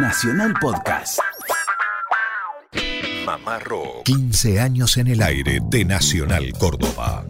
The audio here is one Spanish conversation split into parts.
Nacional Podcast. Mamá Rock. 15 años en el aire de Nacional Córdoba.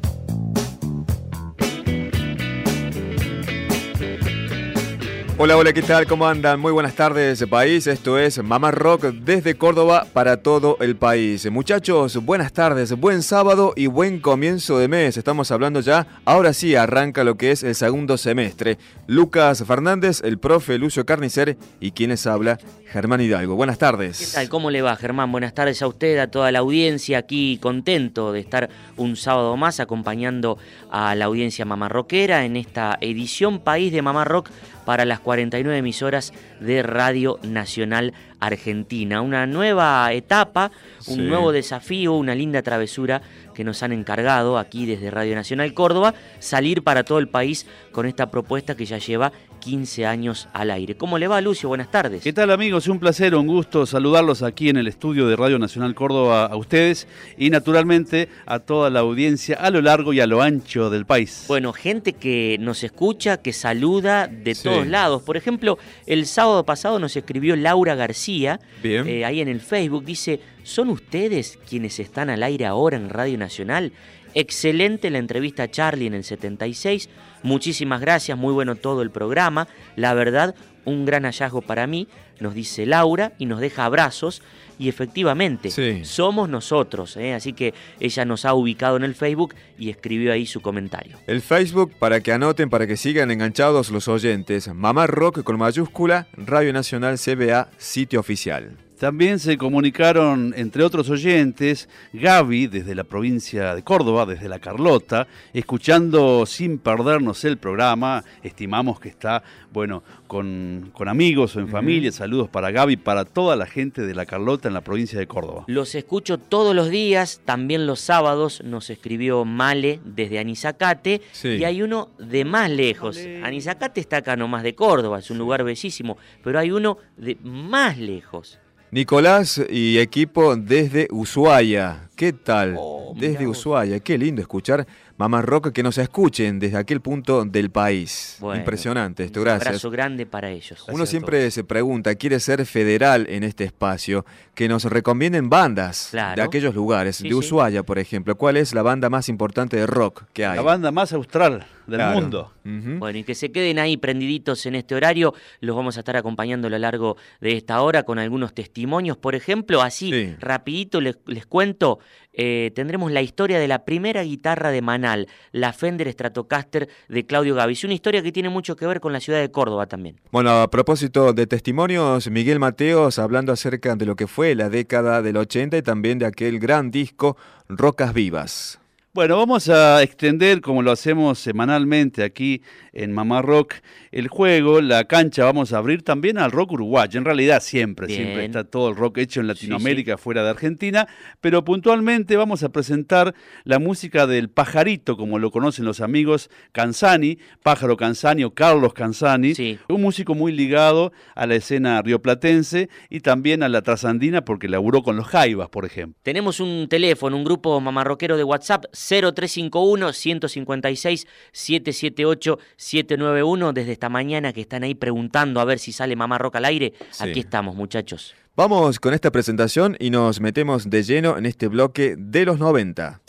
Hola, hola, ¿qué tal? ¿Cómo andan? Muy buenas tardes, país. Esto es Mamá Rock desde Córdoba para todo el país. Muchachos, buenas tardes, buen sábado y buen comienzo de mes. Estamos hablando ya, ahora sí arranca lo que es el segundo semestre. Lucas Fernández, el profe Lucio Carnicer y quienes habla, Germán Hidalgo. Buenas tardes. ¿Qué tal? ¿Cómo le va, Germán? Buenas tardes a usted, a toda la audiencia. Aquí contento de estar un sábado más acompañando a la audiencia mamarroquera en esta edición País de Mamá Rock para las 49 emisoras de Radio Nacional Argentina. Una nueva etapa, un nuevo desafío, una linda travesura que nos han encargado aquí desde Radio Nacional Córdoba, salir para todo el país con esta propuesta que ya lleva 15 años al aire. ¿Cómo le va, Lucio? Buenas tardes. ¿Qué tal, amigos? Un placer, un gusto saludarlos aquí en el estudio de Radio Nacional Córdoba a ustedes y, naturalmente, a toda la audiencia a lo largo y a lo ancho del país. Bueno, gente que nos escucha, que saluda de todos lados. Por ejemplo, el sábado pasado nos escribió Laura García, eh, ahí en el Facebook, dice, ¿son ustedes quienes están al aire ahora en Radio Nacional? Excelente la entrevista a Charlie en el 76. Muchísimas gracias, muy bueno todo el programa. La verdad, un gran hallazgo para mí, nos dice Laura y nos deja abrazos. Y efectivamente, somos nosotros. ¿eh? Así que ella nos ha ubicado en el Facebook y escribió ahí su comentario. El Facebook, para que anoten, para que sigan enganchados los oyentes. Mamá Rock con mayúscula, Radio Nacional CBA, sitio oficial. También se comunicaron, entre otros oyentes, Gaby desde la provincia de Córdoba, desde La Carlota, escuchando sin perdernos el programa. Estimamos que está, bueno, con, amigos o en familia. Saludos para Gaby, para toda la gente de La Carlota en la provincia de Córdoba. Los escucho todos los días, también los sábados nos escribió Male desde Anizacate y hay uno de más lejos. Anizacate está acá nomás de Córdoba, es un lugar bellísimo, pero hay uno de más lejos. Nicolás y equipo desde Ushuaia. ¿Qué tal? Oh, desde Ushuaia. Qué lindo escuchar Mamá Rock que nos escuchen desde aquel punto del país. Impresionante esto, gracias. Un abrazo grande para ellos. Uno siempre se pregunta, quiere ser federal en este espacio, que nos recomienden bandas de aquellos lugares, de Ushuaia, por ejemplo. ¿Cuál es la banda más importante de rock que hay? La banda más austral del mundo. Bueno, y que se queden ahí prendiditos en este horario. Los vamos a estar acompañando a lo largo de esta hora con algunos testimonios. Por ejemplo, así, rapidito les, les cuento, eh, tendremos la historia de la primera guitarra de Manal, la Fender Stratocaster de Claudio Gavis. Una historia que tiene mucho que ver con la ciudad de Córdoba también. Bueno, a propósito de testimonios, Miguel Mateos hablando acerca de lo que fue la década del 80 y también de aquel gran disco Rocas Vivas. Bueno, vamos a extender, como lo hacemos semanalmente aquí en Mamá Rock, el juego, la cancha, vamos a abrir también al rock uruguayo. En realidad siempre, siempre está todo el rock hecho en Latinoamérica, fuera de Argentina, pero puntualmente vamos a presentar la música del pajarito, como lo conocen los amigos Canzani, Pájaro Canzani o Carlos Canzani, un músico muy ligado a la escena rioplatense y también a la trasandina porque laburó con los Jaivas, por ejemplo. Tenemos un teléfono, un grupo mamarroquero de WhatsApp 0351 156 778 791 desde esta mañana que están ahí preguntando a ver si sale Mamá Roca al aire. Aquí estamos, muchachos. Vamos con esta presentación y nos metemos de lleno en este bloque de los 90.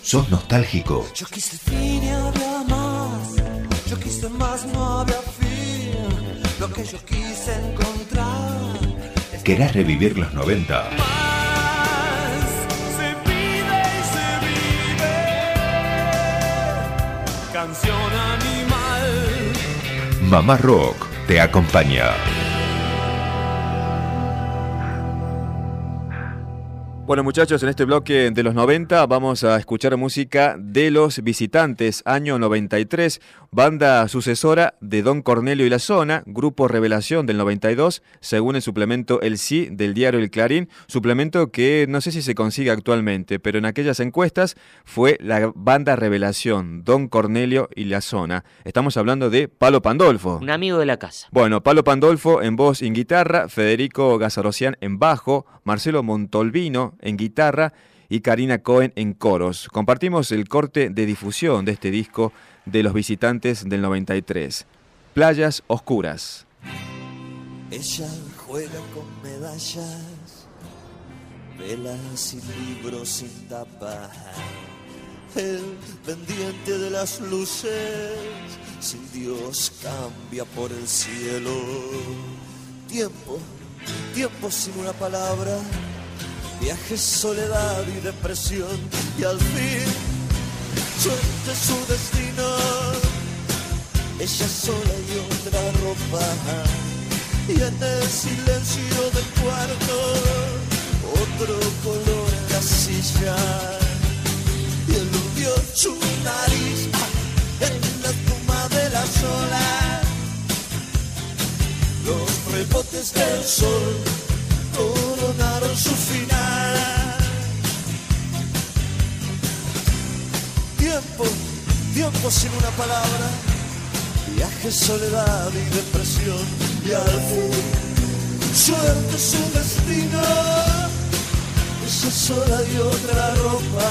¿Sos nostálgico? Yo quise fin y había más. Yo quise más, no había fin. Lo que yo quise encontrar. ¿Querés revivir los 90? Mamá Rock te acompaña. Bueno muchachos, en este bloque de los 90 vamos a escuchar música de Los Visitantes, año 93, banda sucesora de Don Cornelio y la Zona, grupo Revelación del 92, según el suplemento El Sí del diario El Clarín, suplemento que no sé si se consigue actualmente, pero en aquellas encuestas fue la banda Revelación, Don Cornelio y la Zona. Estamos hablando de Palo Pandolfo. Un amigo de la casa. Bueno, Palo Pandolfo en voz y en guitarra, Federico Gazarocian en bajo, Marcelo Montolvino en guitarra y Karina Cohen en coros. Compartimos el corte de difusión de este disco de los visitantes del 93. Playas Oscuras. Ella juega con medallas, velas y libros sin tapa. El pendiente de las luces, sin Dios cambia por el cielo. Tiempo, tiempo sin una palabra, viaje, soledad y depresión. Y al fin, suerte su destino, ella sola y otra ropa y en el silencio del cuarto otro color en la silla. Y eludió su nariz en la espuma de la sola. Los rebotes del sol coronaron su final tiempo sin una palabra viaje, soledad y depresión, y al fin, suerte su destino, esa sola y otra ropa,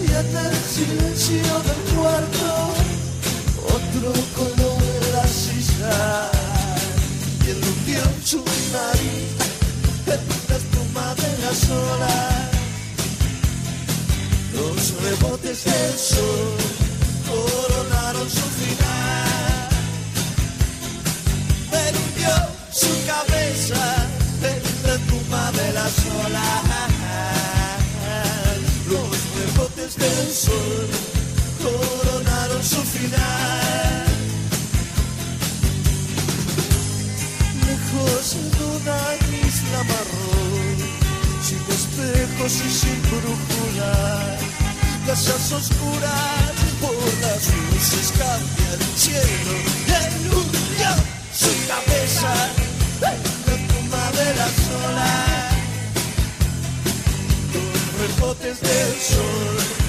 y en el silencio del cuarto, otro color en la silla, y iluminó su nariz en la espuma de la sola, los rebotes del sol coronaron su final. Lejos de una isla marrón, sin espejos y sin brújula, casas oscuras por las luces cambia el cielo y iluminó su cabeza la espuma de la sola. Los rebotes del sol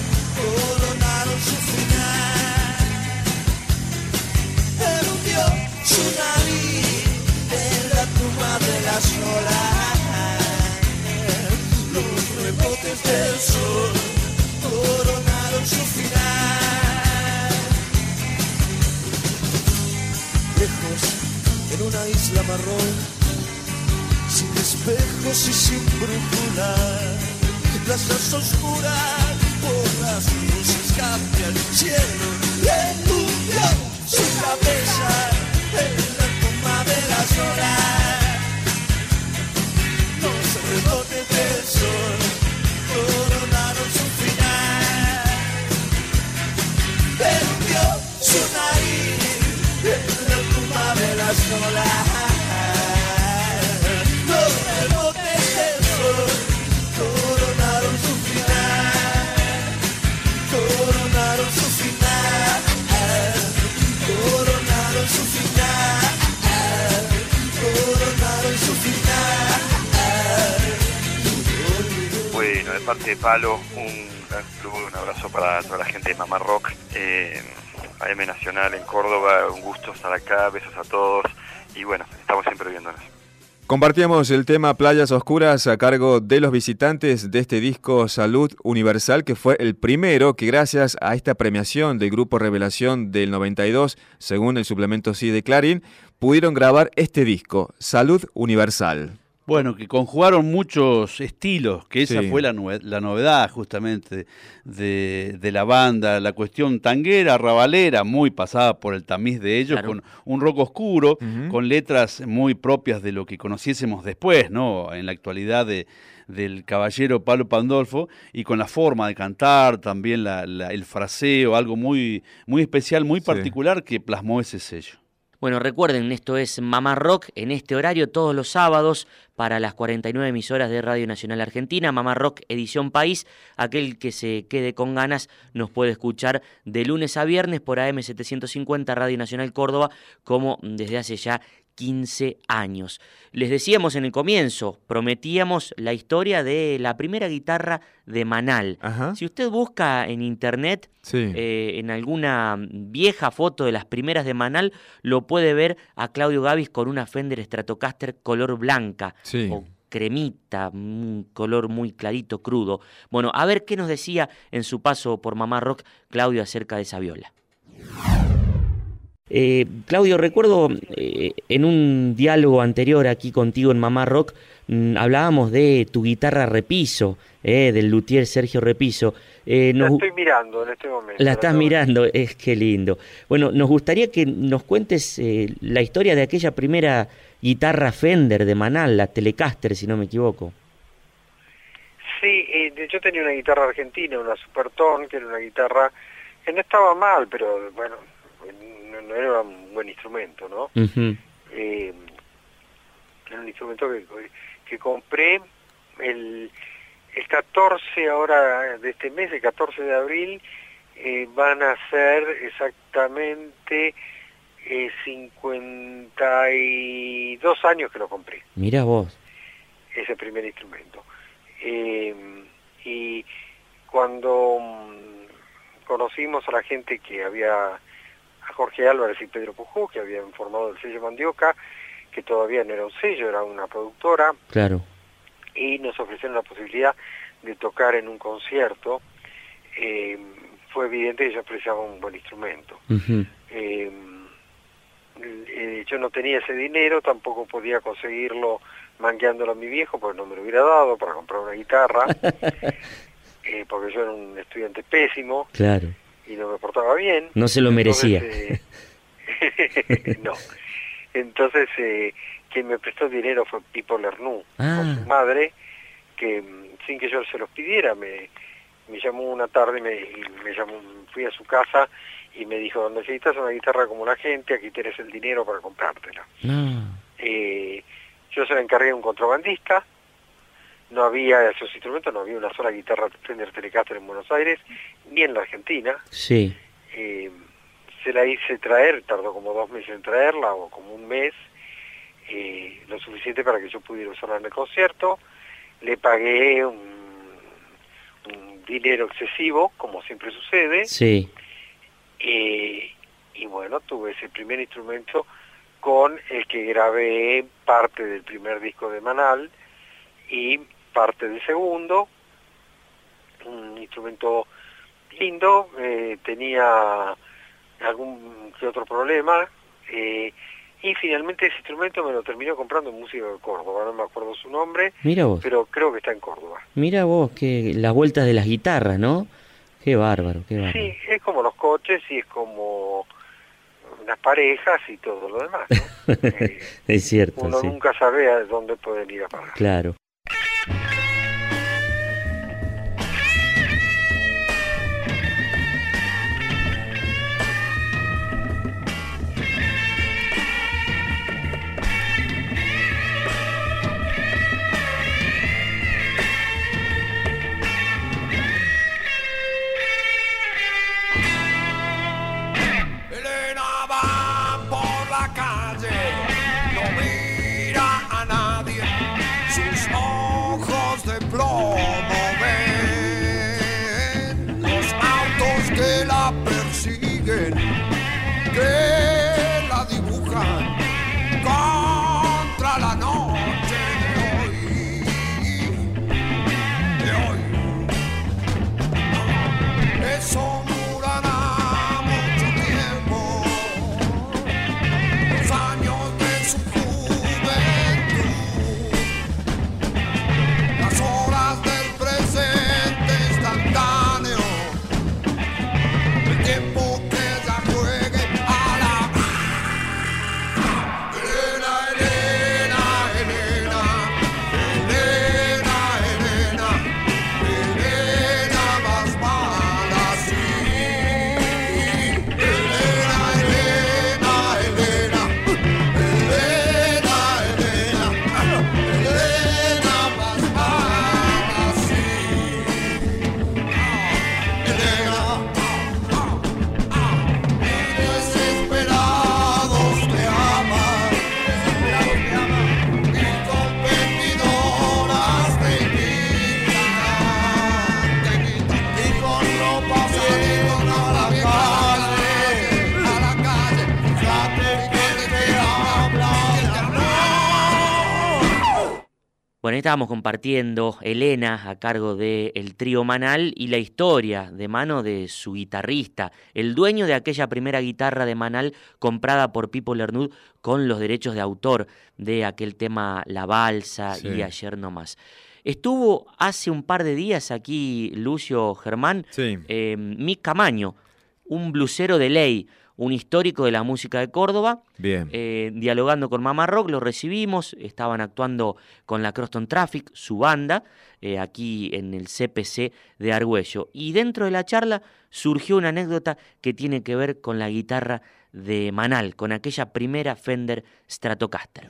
coronaron su final. Erudió su nariz en la espuma de la sola. Los rebotes del sol coronaron su final. Lejos, en una isla marrón, sin espejos y sin brújula, plazas oscuras por las luces cambia el cielo y eludió su cabeza en la tumba de las olas. Los rebotes del sol coronaron su final. Perdió su parte de Palo, un gran saludo, un abrazo para toda la gente de Mamá Rock, eh, AM Nacional en Córdoba, un gusto estar acá, besos a todos y bueno, estamos siempre viéndonos. Compartíamos el tema Playas Oscuras a cargo de los visitantes de este disco Salud Universal, que fue el primero que gracias a esta premiación del Grupo Revelación del 92, según el suplemento sí de Clarín, pudieron grabar este disco, Salud Universal. Bueno, que conjugaron muchos estilos, que esa Sí. fue la, novedad justamente de, de la banda, la cuestión tanguera, rabalera, muy pasada por el tamiz de ellos, Claro. con un rock oscuro, con letras muy propias de lo que conociésemos después, ¿no? En la actualidad de, del caballero Pablo Pandolfo, y con la forma de cantar, también la- la- el fraseo, algo muy, muy especial, muy Sí. particular que plasmó ese sello. Bueno, recuerden, esto es Mamá Rock en este horario todos los sábados para las 49 emisoras de Radio Nacional Argentina, Mamá Rock Edición País. Aquel que se quede con ganas nos puede escuchar de lunes a viernes por AM 750 Radio Nacional Córdoba, como desde hace ya 15 años. Les decíamos en el comienzo, prometíamos la historia de la primera guitarra de Manal. Ajá. Si usted busca en internet Sí. eh, en alguna vieja foto de las primeras de Manal, lo puede ver a Claudio Gavis con una Fender Stratocaster color blanca Sí. o cremita, un color muy clarito, crudo. Bueno, a ver qué nos decía en su paso por Mamá Rock Claudio acerca de esa viola. Eh, Claudio, recuerdo eh, en un diálogo anterior aquí contigo en Mamá Rock, mm, hablábamos de tu guitarra repiso, eh, del luthier Sergio Repiso. la estoy mirando en este momento. La estás mirando, es que lindo. Bueno, nos gustaría que nos cuentes la historia de aquella primera guitarra Fender de Manal, la Telecaster, si no me equivoco. Sí, yo tenía una guitarra argentina, una Supertone, que era una guitarra que no estaba mal, pero bueno, no, era un buen instrumento, ¿no? Eh, era un instrumento que, que compré el, el 14 ahora de este mes, el 14 de abril, eh, van a ser exactamente eh, 52 años que lo compré. Mira vos. Ese primer instrumento. Eh, y cuando mm, conocimos a la gente que había a Jorge Álvarez y Pedro Pujó, que habían formado el sello Mandioca, que todavía no era un sello, era una productora. Claro. Y nos ofrecieron la posibilidad de tocar en un concierto. Eh, fue evidente que yo apreciaba un buen instrumento. Eh, eh, yo no tenía ese dinero, tampoco podía conseguirlo mangueándolo a mi viejo, porque no me lo hubiera dado para comprar una guitarra, porque yo era un estudiante pésimo. Claro y no me portaba bien. No se lo merecía. Eh, no. Entonces, eh, quien me prestó dinero fue Pipo Lernú, con ah. su madre, que mm, sin que yo se los pidiera, me, me llamó una tarde, me, me llamó, fui a su casa y me dijo, necesitas una guitarra como la gente, aquí tienes el dinero para comprártela. Ah. Eh, yo se la encargué a un contrabandista, no había esos instrumentos, no había una sola guitarra Fender Telecaster en Buenos Aires, ni en la Argentina. Sí. Eh, se la hice traer, tardó como dos meses en traerla, o como un mes, eh, lo suficiente para que yo pudiera usarla en el concierto. Le pagué un, un dinero excesivo, como siempre sucede. Sí. Eh, y bueno, tuve ese primer instrumento con el que grabé parte del primer disco de Manal y parte del segundo, un instrumento lindo, eh, tenía algún que otro problema, eh, y finalmente ese instrumento me lo terminó comprando un músico de Córdoba, no me acuerdo su nombre, pero creo que está en Córdoba. Mira vos, que la vuelta de las guitarras, ¿no? Qué bárbaro, qué bárbaro. Sí, es como los coches y es como las parejas y todo lo demás. Eh, es cierto. Uno nunca sabe a dónde pueden ir a parar. Claro. Estábamos compartiendo Elena a cargo del el trío Manal y la historia de mano de su guitarrista, el dueño de aquella primera guitarra de Manal comprada por Pipo Lernud con los derechos de autor de aquel tema La Balsa y Ayer No Más. Estuvo hace un par de días aquí Lucio Germán, eh, Mick Camaño, un blusero de ley, un histórico de la música de Córdoba. Bien. Eh, dialogando con Mamá Rock, lo recibimos, estaban actuando con la Croston Traffic, su banda, eh, aquí en el CPC de Argüello. Y dentro de la charla surgió una anécdota que tiene que ver con la guitarra de Manal, con aquella primera Fender Stratocaster.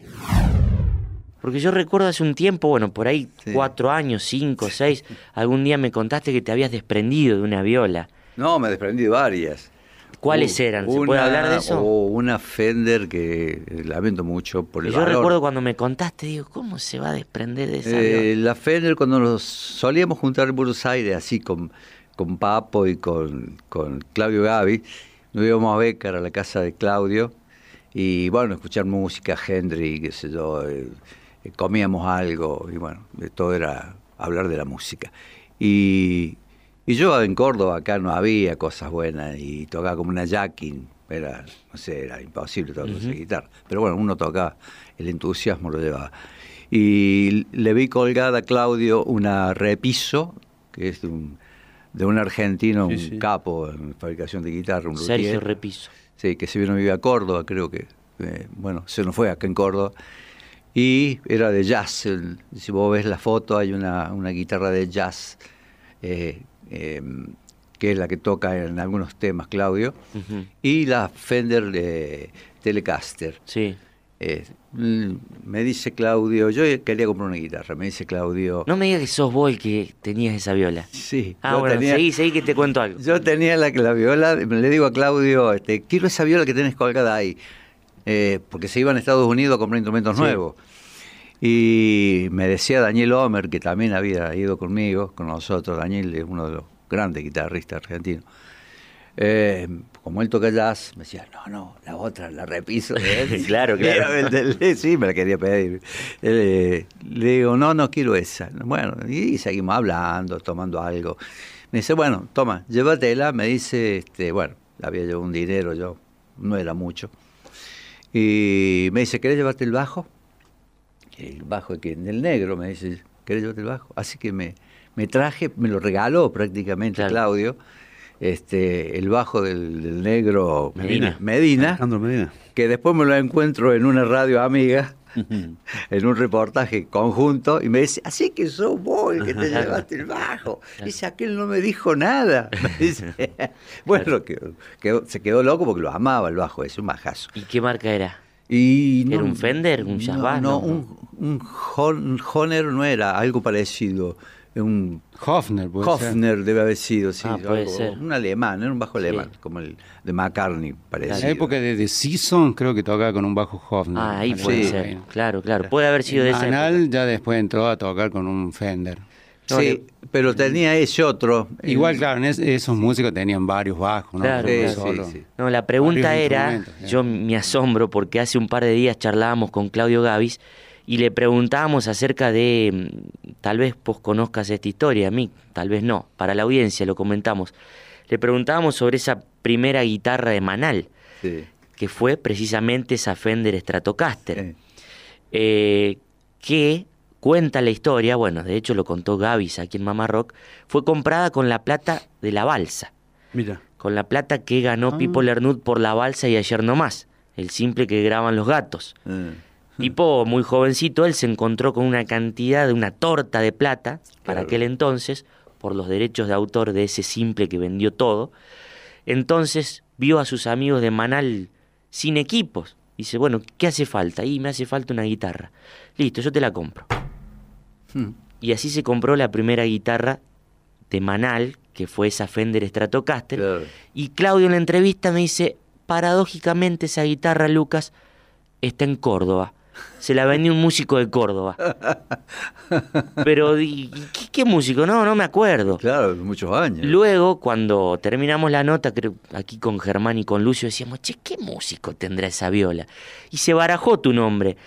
Porque yo recuerdo hace un tiempo, bueno, por ahí cuatro años, cinco, seis, algún día me contaste que te habías desprendido de una viola. No, me desprendí de varias. ¿Cuáles eran? ¿Se puede hablar de eso? O una Fender que lamento mucho por el Yo recuerdo cuando me contaste, digo, ¿cómo se va a desprender de esa? Eh, la Fender cuando nos solíamos juntar en Buenos Aires, así con, con Papo y con, con Claudio Gavi, nos íbamos a Becar a la casa de Claudio y bueno, escuchar música, Henry, qué sé yo, eh, comíamos algo y bueno, todo era hablar de la música. Y y yo en Córdoba acá no había cosas buenas y tocaba como una jacking, era, no sé, era imposible tocar esa guitarra. Pero bueno, uno tocaba, el entusiasmo lo llevaba. Y le vi colgada a Claudio una repiso, que es de un, de un argentino, un capo en fabricación de guitarra, un Sergio Repiso. Sí, que se vino a vivir a Córdoba, creo que, eh, bueno, se nos fue acá en Córdoba. Y era de jazz. si vos ves la foto, hay una, una guitarra de jazz eh, Em, que es la que toca en algunos temas Claudio, y la Fender de Telecaster. Sí. Eh, mm, me dice Claudio, yo quería comprar una guitarra, me dice Claudio. No me digas que sos vos el que tenías esa viola. Sí. Ah, bueno, seguí, seguí que te cuento algo. Yo tenía la, la viola, le digo a Claudio, este, quiero esa viola que tenés colgada ahí, eh, porque se iban a Estados Unidos a comprar instrumentos nuevos. Y me decía Daniel Homer, que también había ido conmigo, con nosotros, Daniel es uno de los grande guitarrista argentino. Eh, como él toca jazz, me decía, no, no, la otra, la repiso. claro, claro. sí, me la quería pedir. le digo, no, no quiero esa. Bueno, y seguimos hablando, tomando algo. Me dice, bueno, toma, llévatela. Me dice, este, bueno, había llevado un dinero, yo no era mucho. Y me dice, ¿querés llevarte el bajo? El bajo que el negro, me dice, ¿querés llevarte el bajo? Así que me, me traje, me lo regaló prácticamente Claudio, este, el bajo del, negro Medina. Medina, que después me lo encuentro en una radio amiga, en un reportaje conjunto, y me dice, así que sos vos el que te llevaste el bajo. Dice, aquel no me dijo nada. bueno, se quedó loco porque lo amaba el bajo, es un bajazo. ¿Y qué marca era? Y ¿Era un Fender? ¿Un Jazz No, no, un, un Honor no era, algo parecido un Hofner, Hofner debe haber sido, sí, ah, puede ser. un alemán, era un bajo alemán, como el de McCartney, parece. En la época de The Season creo que tocaba con un bajo Hofner. Ah, ahí puede ser, claro, claro, puede haber sido de ese. Ya después entró a tocar con un Fender. sí, pero tenía ese otro. Igual, claro, esos músicos tenían varios bajos, ¿no? Claro, sí, no, la pregunta era, yo me asombro porque hace un par de días charlábamos con Claudio Gavis y le preguntábamos acerca de, mm, tal vez vos conozcas esta historia, a mí tal vez no, para la audiencia lo comentamos, le preguntábamos sobre esa primera guitarra de Manal, que fue precisamente esa Fender Stratocaster, eh, que cuenta la historia, bueno, de hecho lo contó Gavis aquí en Mamá Rock, fue comprada con la plata de la balsa. Mira. Con la plata que ganó ah. Pipo Lernud por la balsa y ayer no más, el simple que graban los gatos. Ah. Tipo muy jovencito, él se encontró con una cantidad de una torta de plata para aquel entonces, por los derechos de autor de ese simple que vendió todo. Entonces vio a sus amigos de Manal sin equipos. Dice, bueno, ¿qué hace falta? Y me hace falta una guitarra. Listo, yo te la compro. Hmm. Y así se compró la primera guitarra de Manal, que fue esa Fender Stratocaster. Y Claudio en la entrevista me dice, paradójicamente esa guitarra, Lucas, está en Córdoba se la vendió un músico de Córdoba. Pero, ¿qué, músico? No, no me acuerdo. Claro, muchos años. Luego, cuando terminamos la nota, creo, aquí con Germán y con Lucio, decíamos, che, ¿qué músico tendrá esa viola? Y se barajó tu nombre,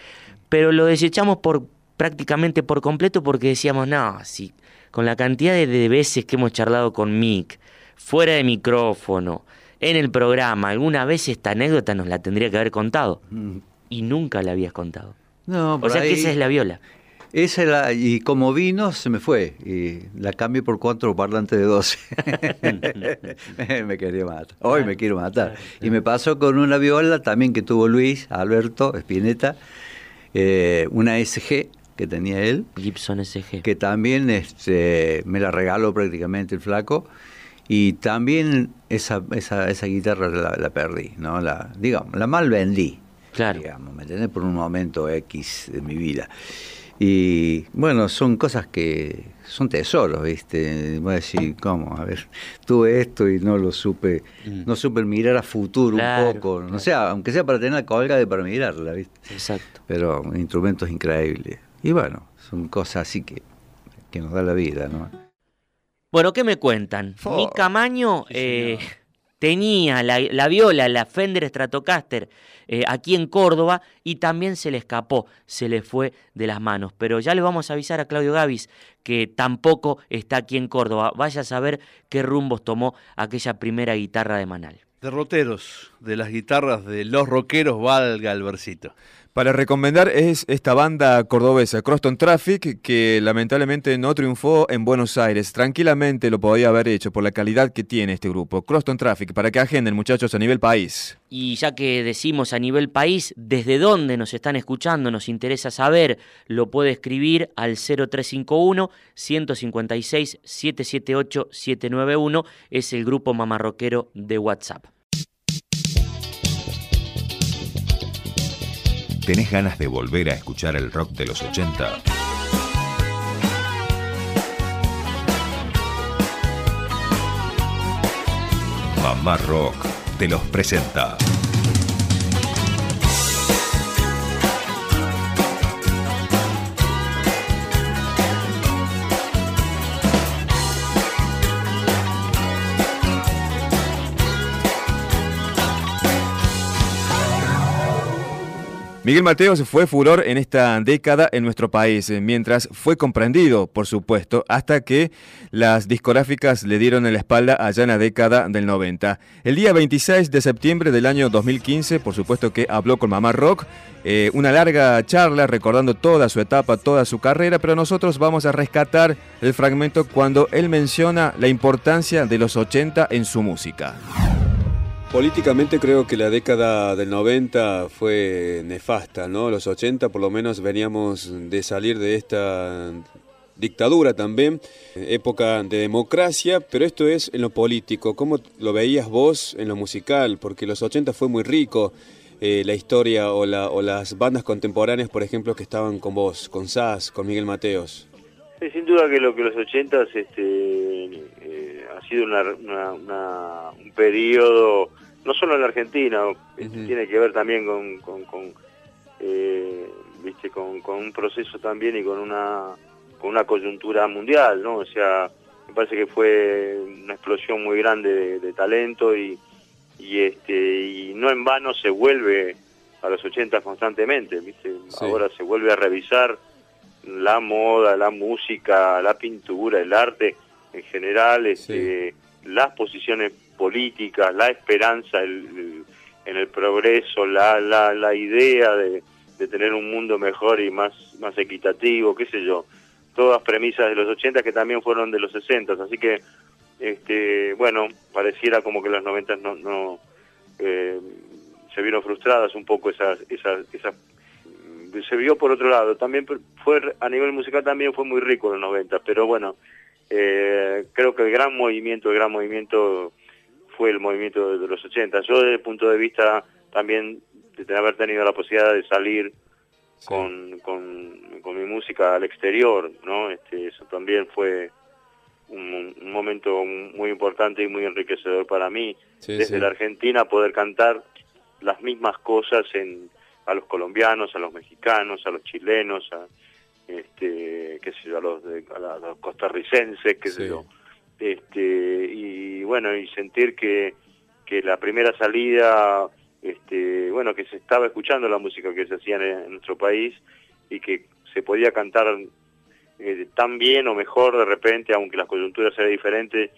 pero lo desechamos por prácticamente por completo porque decíamos, no, si con la cantidad de, veces que hemos charlado con Mick, fuera de micrófono, en el programa, alguna vez esta anécdota nos la tendría que haber contado. Y nunca la habías contado. No, o sea que esa es la viola. Esa la, y como vino, se me fue. Y la cambié por cuatro parlantes de 12. me quería matar. Hoy me quiero matar. Y me pasó con una viola también que tuvo Luis, Alberto, Espineta, eh, una SG que tenía él. Gibson SG. Que también este, me la regaló prácticamente el flaco. Y también esa, esa, esa guitarra la, perdí, ¿no? La, digamos, la mal vendí. Claro. Digamos, ¿me entendés? Por un momento X de mi vida. Y bueno, son cosas que son tesoros, ¿viste? Voy a decir, ¿cómo? A ver, tuve esto y no lo supe, mm. no supe mirar a futuro un poco. No sea, aunque sea para tener colga de para mirarla, ¿viste? Exacto. Pero instrumentos increíbles. Y bueno, son cosas así que, que nos da la vida, ¿no? Bueno, ¿qué me cuentan? Mi Camaño eh, tenía la, la, viola, la Fender Stratocaster eh, aquí en Córdoba y también se le escapó, se le fue de las manos. Pero ya le vamos a avisar a Claudio Gavis que tampoco está aquí en Córdoba. Vaya a saber qué rumbos tomó aquella primera guitarra de Manal. Derroteros de las guitarras de los rockeros, valga el versito. Para recomendar es esta banda cordobesa, Croston Traffic, que lamentablemente no triunfó en Buenos Aires. Tranquilamente lo podía haber hecho por la calidad que tiene este grupo. Croston Traffic, para que agenden muchachos a nivel país. Y ya que decimos a nivel país, desde dónde nos están escuchando, nos interesa saber, lo puede escribir al 0351 156 778 791, es el grupo mamarroquero de WhatsApp. ¿Tenés ganas de volver a escuchar el rock de los 80? Mamá Rock te los presenta. Miguel Mateos fue furor en esta década en nuestro país, eh, mientras fue comprendido, por supuesto, hasta que las discográficas le dieron en la espalda allá en la década del 90. El día 26 de septiembre del año 2015, por supuesto que habló con Mamá Rock, eh, una larga charla recordando toda su etapa, toda su carrera, pero nosotros vamos a rescatar el fragmento cuando él menciona la importancia de los 80 en su música. Políticamente creo que la década del 90 fue nefasta, ¿no? Los 80 por lo menos veníamos de salir de esta dictadura también, época de democracia, pero esto es en lo político. ¿Cómo lo veías vos en lo musical? Porque los 80 fue muy rico. Eh, la historia o, las bandas contemporáneas, por ejemplo, que estaban con vos, con Sass, con Miguel Mateos. Sin duda que lo que los 80 este, eh, ha sido un periodo no solo en la Argentina, tiene que ver también con, con, eh, viste, con, un proceso también y con una, con una coyuntura mundial, ¿no? O sea, me parece que fue una explosión muy grande de, talento y, y, este, y no en vano se vuelve a los 80 constantemente, ¿viste? Ahora se vuelve a revisar la moda, la música, la pintura, el arte en general, este, las posiciones políticas, la esperanza en el progreso, la, la, la idea de, tener un mundo mejor y más, más equitativo, qué sé yo. Todas premisas de los 80 que también fueron de los 60, así que, este, bueno, pareciera como que los 90 no, no eh, se vieron frustradas un poco esas, esas, esas se vio por otro lado, también fue a nivel musical también fue muy rico los 90, pero bueno, eh, creo que el gran movimiento, el gran movimiento fue el movimiento de los 80. Yo desde el punto de vista también de haber tenido la posibilidad de salir con, con, mi música al exterior, ¿no? Este, eso también fue un, momento muy importante y muy enriquecedor para mí. desde la Argentina poder cantar las mismas cosas en, a los colombianos, a los mexicanos, a los chilenos, a, este, qué sé yo, a los, a los costarricenses, qué sé yo este, y bueno, y sentir que, que la primera salida, este, bueno, que se estaba escuchando la música que se hacía en, nuestro país y que se podía cantar eh, tan bien o mejor de repente, aunque las coyunturas eran diferentes,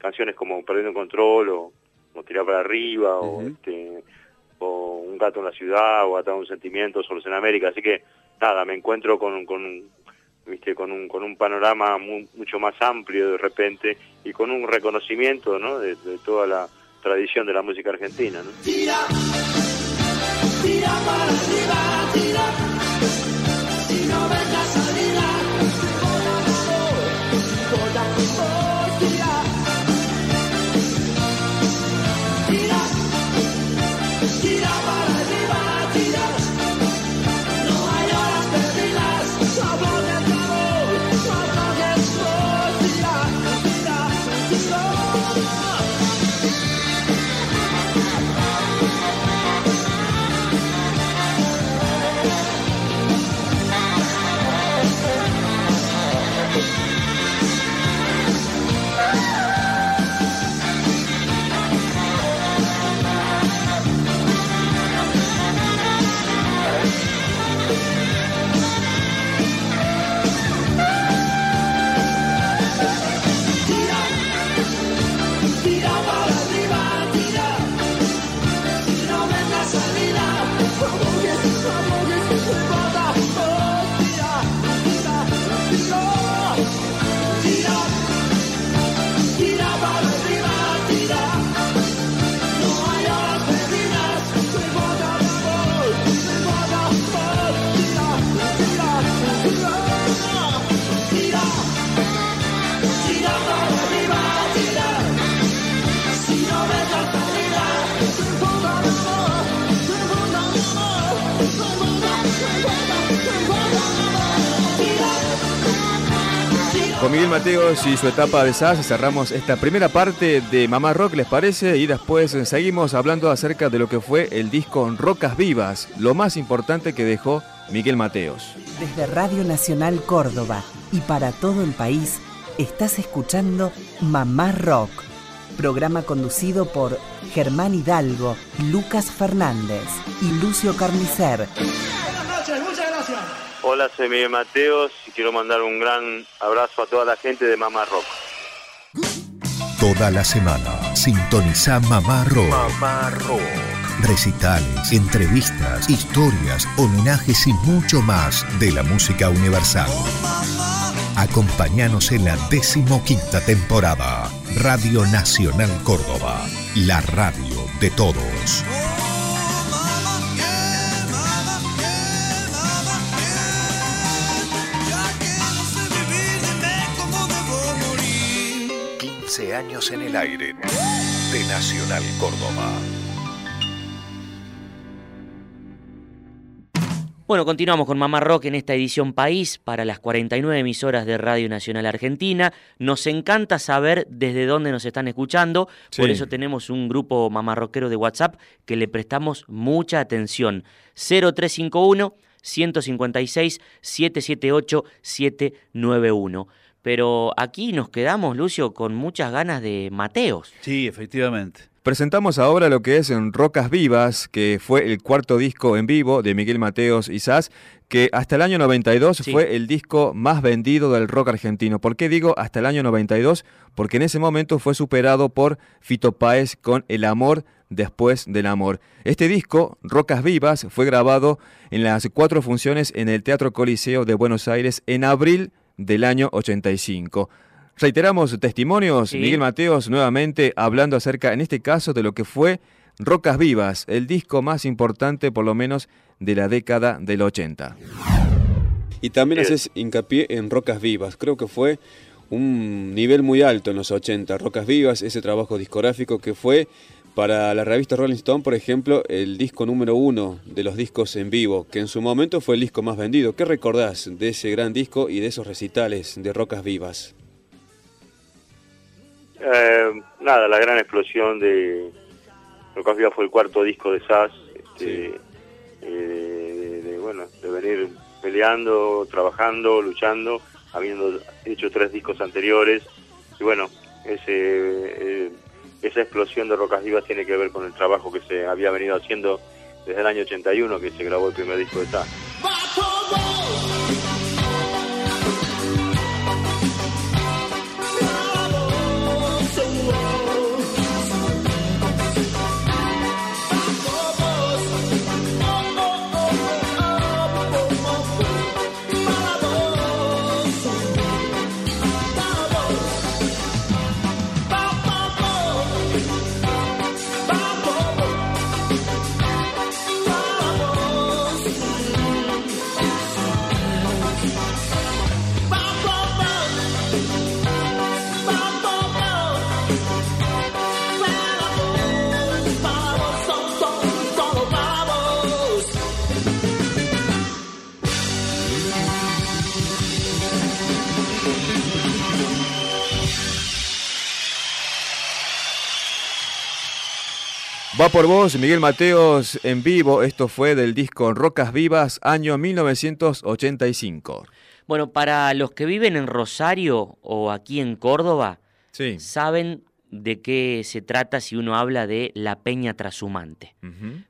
canciones como Perdiendo Control o, Tirar para Arriba o, este, o Un Gato en la Ciudad o Atado un Sentimiento, Solos en América. Así que nada, me encuentro con, con, ¿viste? con, un, con un panorama mucho más amplio de repente y con un reconocimiento ¿no? de, toda la tradición de la música argentina. Mateos y su etapa de SAS cerramos esta primera parte de Mamá Rock, ¿les parece? Y después seguimos hablando acerca de lo que fue el disco Rocas Vivas, lo más importante que dejó Miguel Mateos. Desde Radio Nacional Córdoba y para todo el país, estás escuchando Mamá Rock, programa conducido por Germán Hidalgo, Lucas Fernández y Lucio Carnicer. Buenas noches, muchas gracias. Hola, soy Miguel Mateos y quiero mandar un gran abrazo a toda la gente de Mamá Rock. Toda la semana sintoniza Mamá Rock. Mamá Rock. Recitales, entrevistas, historias, homenajes y mucho más de la música universal. Acompáñanos en la decimoquinta temporada. Radio Nacional Córdoba, la radio de todos. 15 años en el aire de Nacional Córdoba. Bueno, continuamos con Mamá Rock en esta edición País para las 49 emisoras de Radio Nacional Argentina. Nos encanta saber desde dónde nos están escuchando, por eso tenemos un grupo mamarroquero de WhatsApp que le prestamos mucha atención. 0351 156 778 791 pero aquí nos quedamos, Lucio, con muchas ganas de Mateos. Sí, efectivamente. Presentamos ahora lo que es en Rocas Vivas, que fue el cuarto disco en vivo de Miguel Mateos y Sass, que hasta el año 92 fue el disco más vendido del rock argentino. ¿Por qué digo hasta el año 92? Porque en ese momento fue superado por Fito Páez con El amor después del amor. Este disco, Rocas Vivas, fue grabado en las cuatro funciones en el Teatro Coliseo de Buenos Aires en abril del año 85. Reiteramos testimonios, Miguel Mateos nuevamente hablando acerca, en este caso, de lo que fue Rocas Vivas, el disco más importante por lo menos de la década del 80. Y también haces hincapié en Rocas Vivas, creo que fue un nivel muy alto en los 80, Rocas Vivas, ese trabajo discográfico que fue para la revista Rolling Stone, por ejemplo, el disco número uno de los discos en vivo, que en su momento fue el disco más vendido. ¿Qué recordás de ese gran disco y de esos recitales de Rocas Vivas? Eh, nada, la gran explosión de Rocas Vivas fue el cuarto disco de SAS, este, eh, de, bueno, de venir peleando, trabajando, luchando, habiendo hecho tres discos anteriores y bueno, ese eh, esa explosión de Rocas Vivas tiene que ver con el trabajo que se había venido haciendo desde el año 81 que se grabó el primer disco de SAS. Por vos, Miguel Mateos en vivo. Esto fue del disco Rocas Vivas, año 1985. Bueno, para los que viven en Rosario o aquí en Córdoba, saben de qué se trata si uno habla de la Peña Trashumante.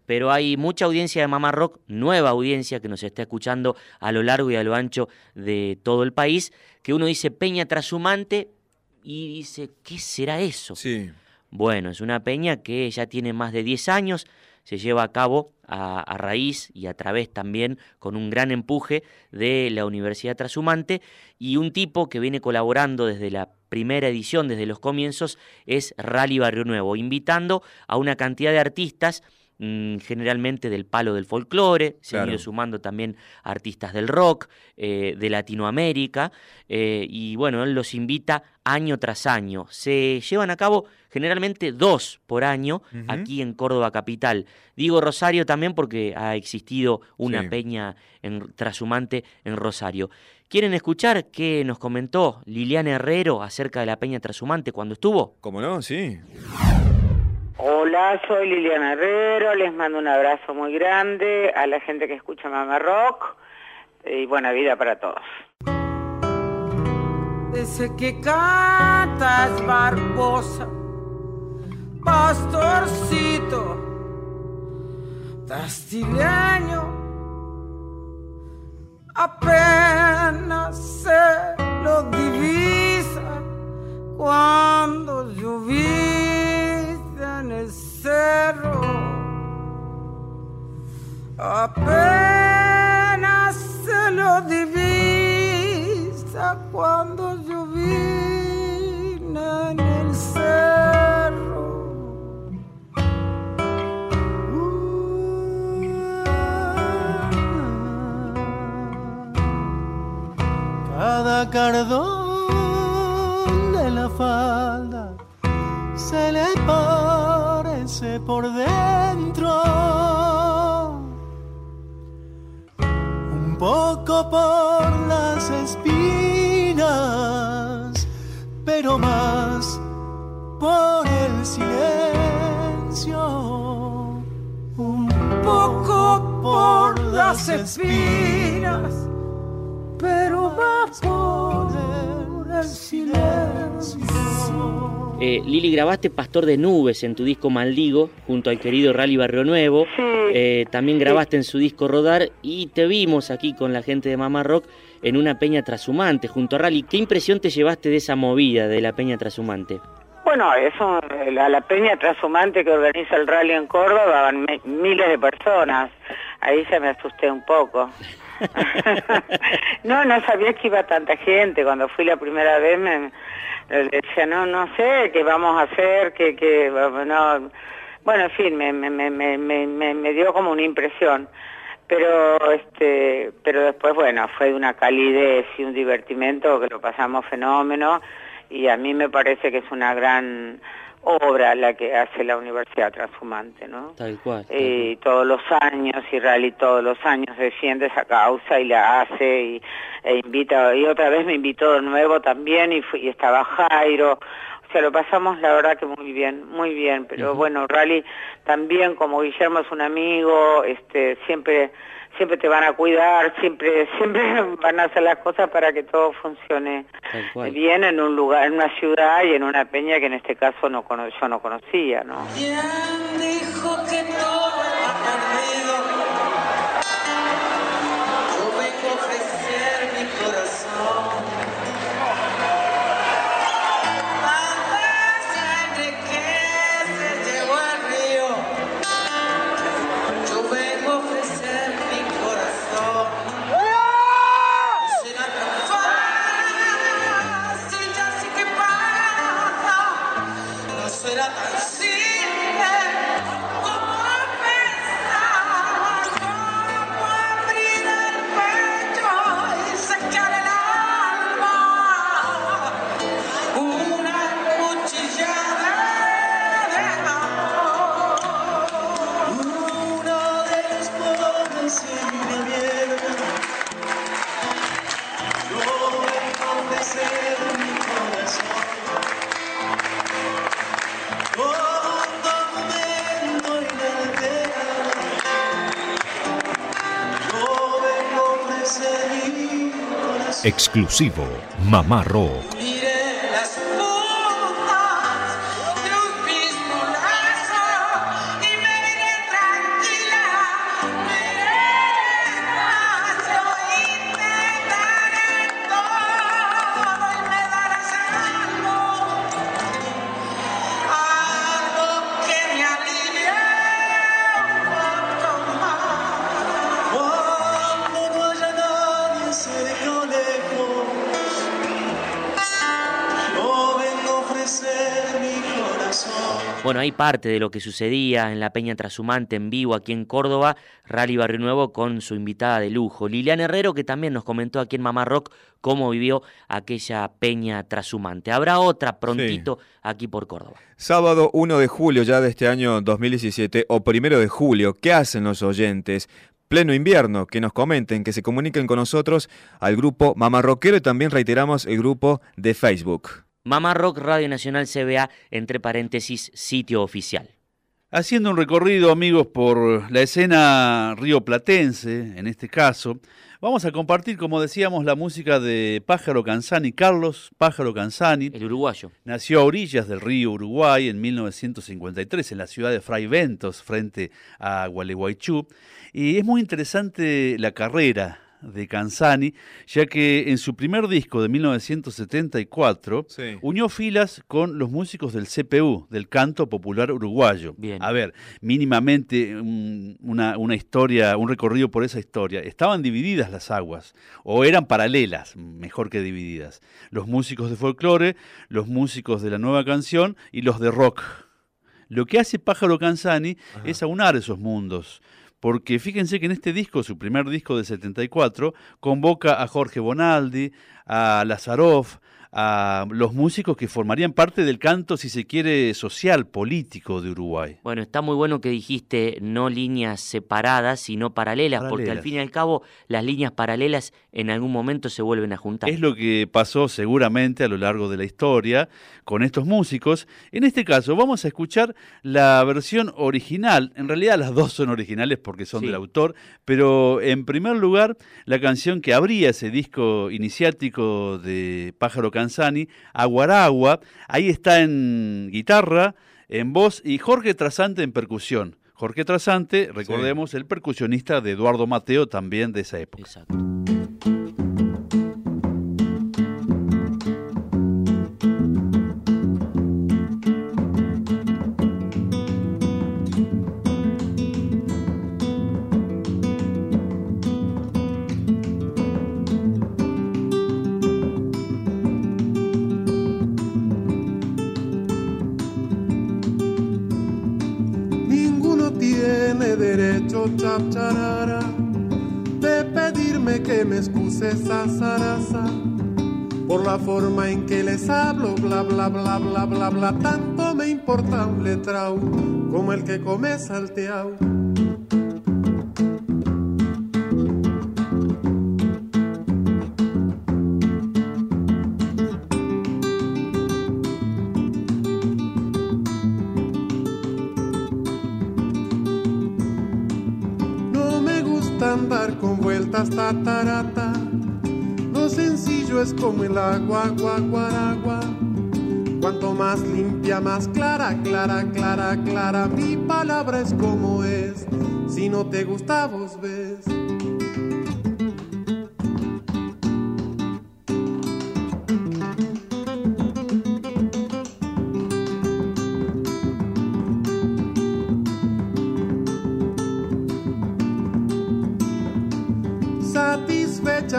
Pero hay mucha audiencia de Mamá Rock, nueva audiencia que nos está escuchando a lo largo y a lo ancho de todo el país, que uno dice Peña Trashumante y dice, ¿qué será eso? Sí. Bueno, es una peña que ya tiene más de 10 años, se lleva a cabo a, raíz y a través también con un gran empuje de la Universidad Trashumante y un tipo que viene colaborando desde la primera edición, desde los comienzos, es Rally Barrio Nuevo, invitando a una cantidad de artistas Mm, generalmente del palo del folclore, se han ido sumando también artistas del rock, eh, de Latinoamérica, eh, y bueno, él los invita año tras año. Se llevan a cabo generalmente dos por año aquí en Córdoba Capital. Digo Rosario también porque ha existido una peña en, trashumante en Rosario. ¿Quieren escuchar qué nos comentó Liliana Herrero acerca de la peña trashumante cuando estuvo? ¿Cómo no? Sí. Hola, soy Liliana Herrero, les mando un abrazo muy grande a la gente que escucha Mama Rock y buena vida para todos. Ese que cantas Barbosa, pastorcito, tastileño, apenas se lo divisa cuando llovía en el cerro. Apenas se lo divisa cuando llovina en el cerro. Cada cardón de la falda se le por dentro. Un poco por las espinas, pero más por el silencio. Un poco por las espinas, pero más por el silencio. Eh, Lili, grabaste Pastor de Nubes en tu disco Maldigo, junto al querido Rally Barrio Nuevo. Eh, también grabaste en su disco Rodar y te vimos aquí con la gente de Mamá Rock en una peña trashumante junto a Rally. ¿Qué impresión te llevaste de esa movida de la peña trashumante? Bueno, eso, la, la peña trashumante que organiza el rally en Córdoba van miles de personas. Ahí se me asusté un poco. no, no sabía que iba tanta gente. Cuando fui la primera vez me, decía, no, no sé qué vamos a hacer, que, que, no, bueno, en fin, me, me, me, me, me dio como una impresión. Pero, este, pero después, bueno, fue de una calidez y un divertimento que lo pasamos fenómeno y a mí me parece que es una gran obra la que hace la Universidad Transhumante, ¿no? Tal cual. y todos los años, y Rally todos los años defiende esa causa y la hace y e invita, y otra vez me invitó de nuevo también y, y estaba Jairo, o sea, lo pasamos la verdad que muy bien, muy bien, pero bueno, Rally también como Guillermo es un amigo, este siempre siempre te van a cuidar, siempre siempre van a hacer las cosas para que todo funcione bien en un lugar, en una ciudad y en una peña que en este caso no yo no conocía, ¿no? dijo que todo See. Exclusivo Mamá Rock. Hay parte de lo que sucedía en la Peña Trasumante en vivo aquí en Córdoba, Rally Barrio Nuevo con su invitada de lujo, Liliana Herrero, que también nos comentó aquí en Mamá Rock cómo vivió aquella Peña Trasumante. Habrá otra prontito aquí por Córdoba. Sábado 1 de julio ya de este año 2017 o primero de julio, ¿qué hacen los oyentes? pleno invierno, que nos comenten, que se comuniquen con nosotros al grupo Rockero y también reiteramos el grupo de Facebook. Mamá Rock Radio Nacional CBA, entre paréntesis, sitio oficial. Haciendo un recorrido, amigos, por la escena rioplatense, en este caso, vamos a compartir, como decíamos, la música de Pájaro Canzani, Carlos Pájaro Canzani. El uruguayo. Nació a orillas del río Uruguay en 1953, en la ciudad de Fray Ventos, frente a Gualeguaychú. Y es muy interesante la carrera de Canzani, ya que en su primer disco de 1974 unió filas con los músicos del CPU, del canto popular uruguayo. A ver, mínimamente una, una, historia, un recorrido por esa historia. Estaban divididas las aguas, o eran paralelas, mejor que divididas. Los músicos de folclore, los músicos de la nueva canción y los de rock. Lo que hace Pájaro Canzani es aunar esos mundos porque fíjense que en este disco, su primer disco de 74, convoca a Jorge Bonaldi, a Lazaroff, a los músicos que formarían parte del canto, si se quiere, social, político de Uruguay. Bueno, está muy bueno que dijiste no líneas separadas, sino paralelas, porque al fin y al cabo las líneas paralelas en algún momento se vuelven a juntar. Es lo que pasó seguramente a lo largo de la historia con estos músicos. En este caso vamos a escuchar la versión original, en realidad las dos son originales porque son del autor, pero en primer lugar la canción que abría ese disco iniciático de Pájaro Canzani, Aguaragua, ahí está en guitarra, en voz y Jorge Trasante en percusión. Jorge Trasante, recordemos, el percusionista de Eduardo Mateo también de esa época. Exacto. Hablo, bla bla bla bla bla bla, tanto me importa un letrao como el que come salteao. hasta tarata. Lo sencillo es como el agua, agua, agua, agua. Cuanto más limpia, más clara, clara, clara, clara. Mi palabra es como es. Si no te gusta, vos ves.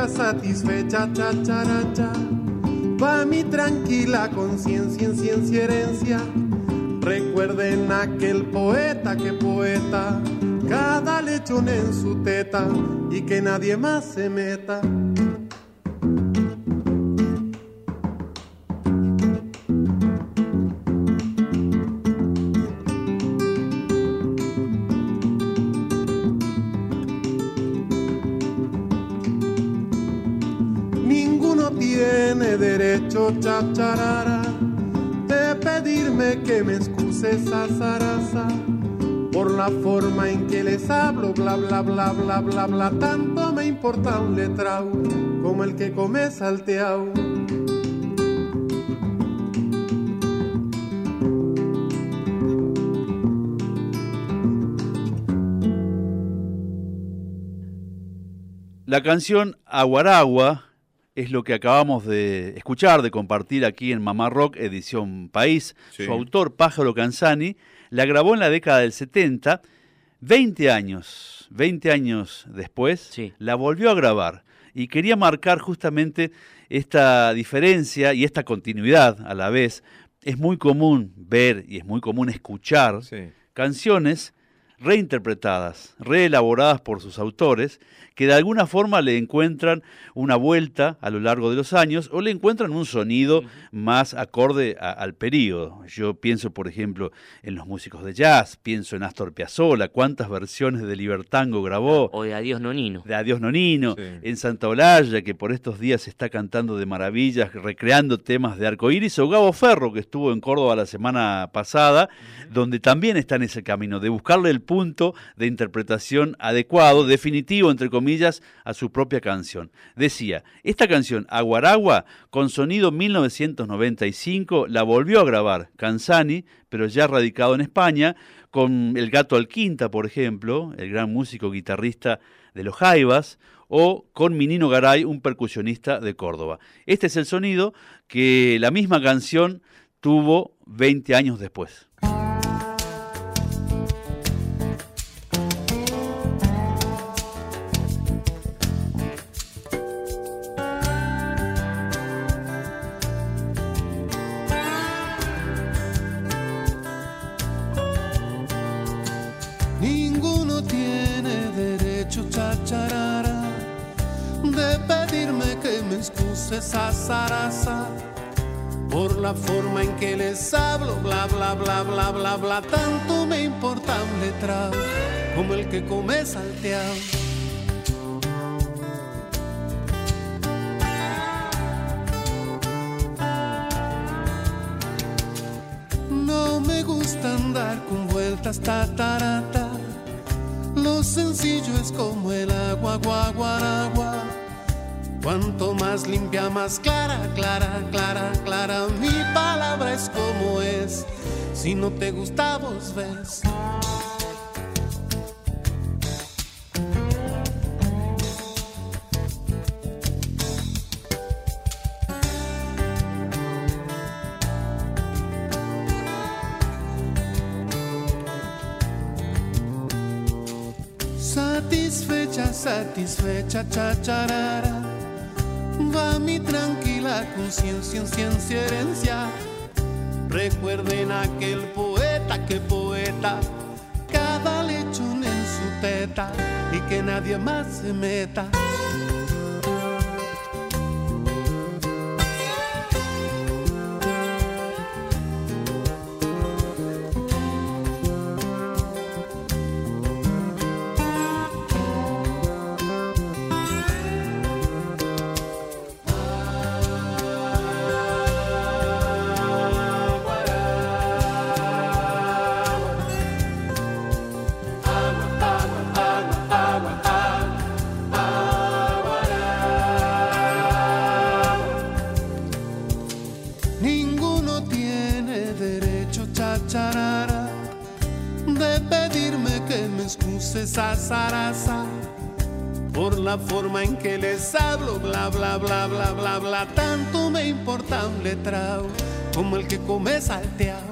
satisfecha, cha, cha, Va mi tranquila conciencia en ciencia herencia. Recuerden aquel poeta que poeta, cada lechón en su teta y que nadie más se meta. Chacharara de pedirme que me excuse esa zaraza por la forma en que les hablo, bla bla bla bla bla bla, tanto me importa un letrao como el que come salteao. La canción Aguaragua es lo que acabamos de escuchar, de compartir aquí en Mamá Rock, edición País. Su autor, Pájaro Canzani, la grabó en la década del 70, 20 años, 20 años después, la volvió a grabar y quería marcar justamente esta diferencia y esta continuidad a la vez. Es muy común ver y es muy común escuchar canciones reinterpretadas, reelaboradas por sus autores, que de alguna forma le encuentran una vuelta a lo largo de los años o le encuentran un sonido más acorde al periodo. Yo pienso, por ejemplo, en los músicos de jazz, pienso en Astor Piazzolla, cuántas versiones de Libertango grabó. O de Adiós Nonino. De Adiós Nonino. En Santa Olalla, que por estos días está cantando de maravillas, recreando temas de arcoíris, o Gabo Ferro, que estuvo en Córdoba la semana pasada, donde también está en ese camino de buscarle el punto de interpretación adecuado, definitivo, entre comillas, a su propia canción. Decía, esta canción, Aguaragua, con sonido 1995, la volvió a grabar Canzani, pero ya radicado en España, con El Gato Alquinta, por ejemplo, el gran músico guitarrista de los Jaivas, o con Minino Garay, un percusionista de Córdoba. Este es el sonido que la misma canción tuvo 20 años después. Esa zaraza por la forma en que les hablo, bla bla bla bla bla bla, tanto me importa un letrado como el que come salteado. No me gusta andar con vueltas tatarata, lo sencillo es como el agua, agua, agua. Cuanto más limpia, más clara, clara, clara, clara. Mi palabra es como es. Si no te gusta, vos ves. Satisfecha, satisfecha, chacharara mi tranquila conciencia en ciencia herencia. Recuerden aquel poeta que poeta, cada lechón en su teta y que nadie más se meta. Por la forma en que les hablo, bla bla bla bla bla bla. Tanto me importa un letrado como el que come salteado.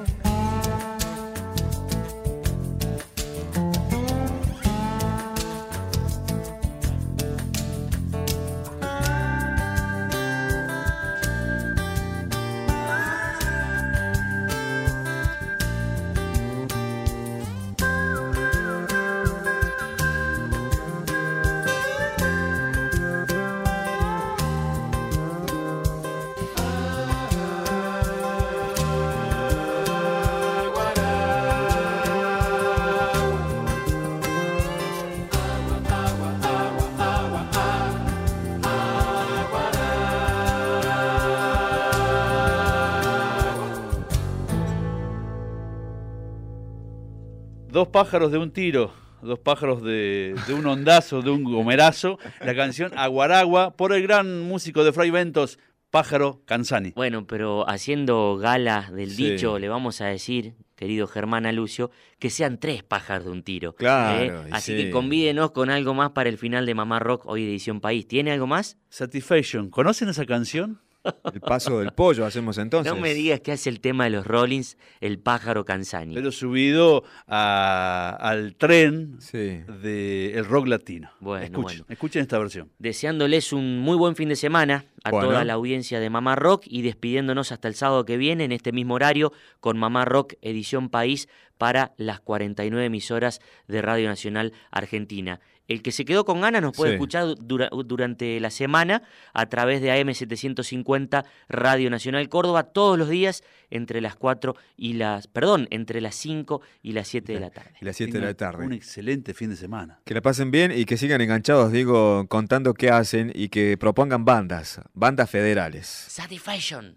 Dos pájaros de un tiro, dos pájaros de, un ondazo, de un gomerazo. La canción Aguaragua por el gran músico de Fray Ventos, Pájaro Canzani. Bueno, pero haciendo gala del dicho, le vamos a decir, querido Germán Alucio, que sean tres pájaros de un tiro. Claro. ¿eh? Así que convídenos con algo más para el final de Mamá Rock, hoy edición País. ¿Tiene algo más? Satisfaction. ¿Conocen esa canción? El paso del pollo hacemos entonces. No me digas que hace el tema de los Rollins, el pájaro Canzani. Pero subido al tren del rock latino. Bueno, escuchen, escuchen esta versión. Deseándoles un muy buen fin de semana a toda la audiencia de Mamá Rock y despidiéndonos hasta el sábado que viene en este mismo horario con Mamá Rock Edición País para las 49 emisoras de Radio Nacional Argentina. El que se quedó con ganas nos puede escuchar durante la semana a través de AM750 Radio Nacional Córdoba todos los días entre las 4 y las, perdón, entre las 5 y las 7 de la tarde. Y las 7 de la tarde. Un excelente fin de semana. Que la pasen bien y que sigan enganchados, digo, contando qué hacen y que propongan bandas, bandas federales. Satisfaction.